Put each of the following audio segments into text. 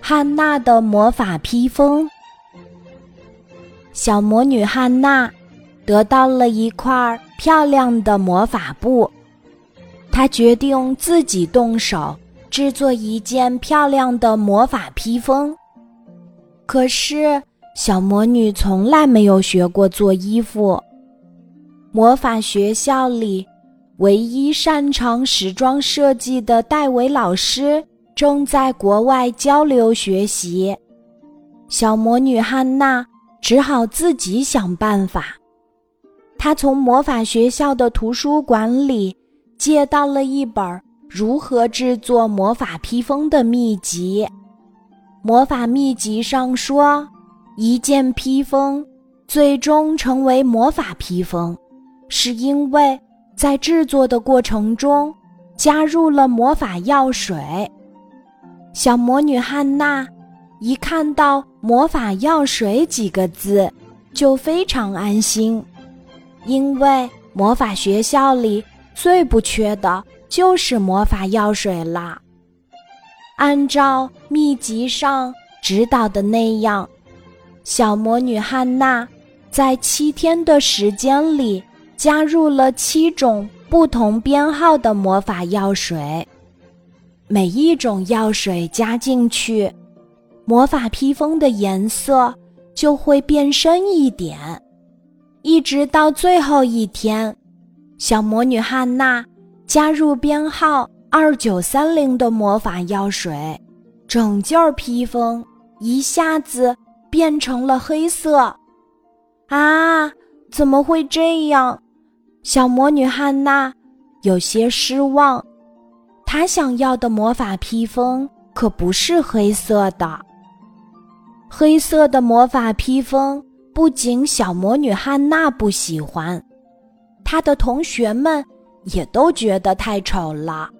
汉娜的魔法披风。小魔女汉娜得到了一块漂亮的魔法布，她决定自己动手制作一件漂亮的魔法披风。可是，小魔女从来没有学过做衣服。魔法学校里，唯一擅长时装设计的戴维老师。正在国外交流学习，小魔女汉娜只好自己想办法。她从魔法学校的图书馆里借到了一本如何制作魔法披风的秘籍。魔法秘籍上说，一件披风最终成为魔法披风，是因为在制作的过程中加入了魔法药水。小魔女汉娜一看到“魔法药水”几个字，就非常安心，因为魔法学校里最不缺的就是魔法药水啦。按照秘籍上指导的那样，小魔女汉娜在七天的时间里加入了七种不同编号的魔法药水。每一种药水加进去，魔法披风的颜色就会变深一点，一直到最后一天，小魔女汉娜加入编号二九三零的魔法药水，整件披风一下子变成了黑色。啊，怎么会这样？小魔女汉娜有些失望。他想要的魔法披风可不是黑色的。黑色的魔法披风不仅小魔女汉娜不喜欢，她的同学们也都觉得太丑了。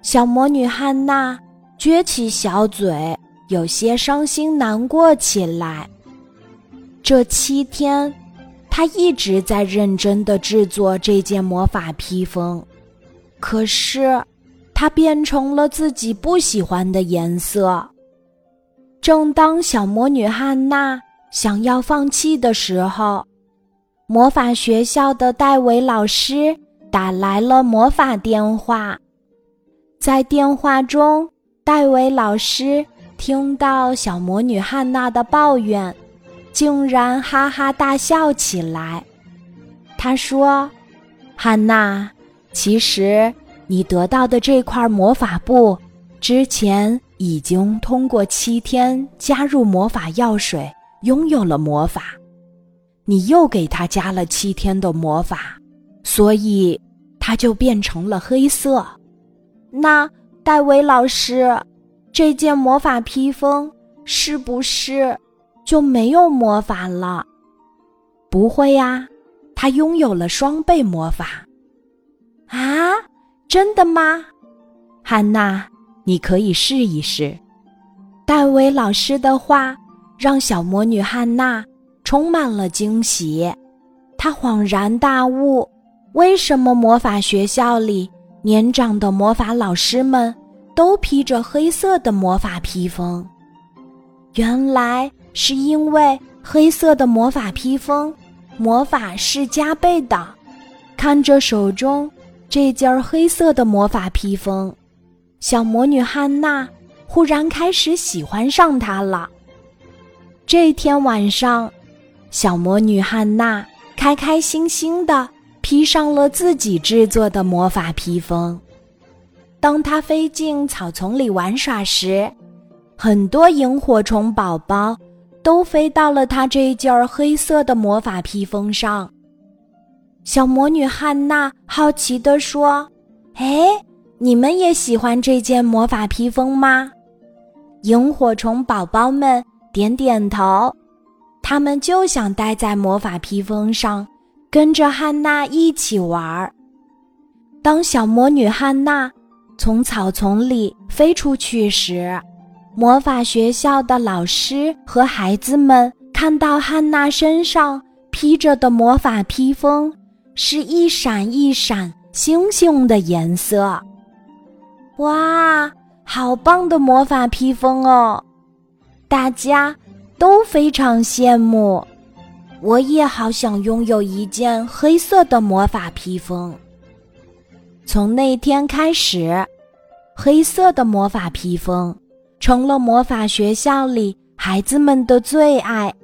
小魔女汉娜撅起小嘴，有些伤心难过起来。这七天，她一直在认真的制作这件魔法披风，可是。它变成了自己不喜欢的颜色。正当小魔女汉娜想要放弃的时候，魔法学校的戴维老师打来了魔法电话。在电话中，戴维老师听到小魔女汉娜的抱怨，竟然哈哈大笑起来。他说：“汉娜，其实……”你得到的这块魔法布，之前已经通过七天加入魔法药水，拥有了魔法。你又给它加了七天的魔法，所以它就变成了黑色。那戴维老师，这件魔法披风是不是就没有魔法了？不会呀，它拥有了双倍魔法。啊？真的吗，汉娜？你可以试一试。戴维老师的话让小魔女汉娜充满了惊喜，她恍然大悟：为什么魔法学校里年长的魔法老师们都披着黑色的魔法披风？原来是因为黑色的魔法披风魔法是加倍的。看着手中。这件黑色的魔法披风，小魔女汉娜忽然开始喜欢上它了。这天晚上，小魔女汉娜开开心心的披上了自己制作的魔法披风。当她飞进草丛里玩耍时，很多萤火虫宝宝都飞到了她这件黑色的魔法披风上。小魔女汉娜好奇地说：“哎，你们也喜欢这件魔法披风吗？”萤火虫宝宝们点点头，他们就想待在魔法披风上，跟着汉娜一起玩。当小魔女汉娜从草丛里飞出去时，魔法学校的老师和孩子们看到汉娜身上披着的魔法披风。是一闪一闪星星的颜色，哇，好棒的魔法披风哦！大家都非常羡慕。我也好想拥有一件黑色的魔法披风。从那天开始，黑色的魔法披风成了魔法学校里孩子们的最爱。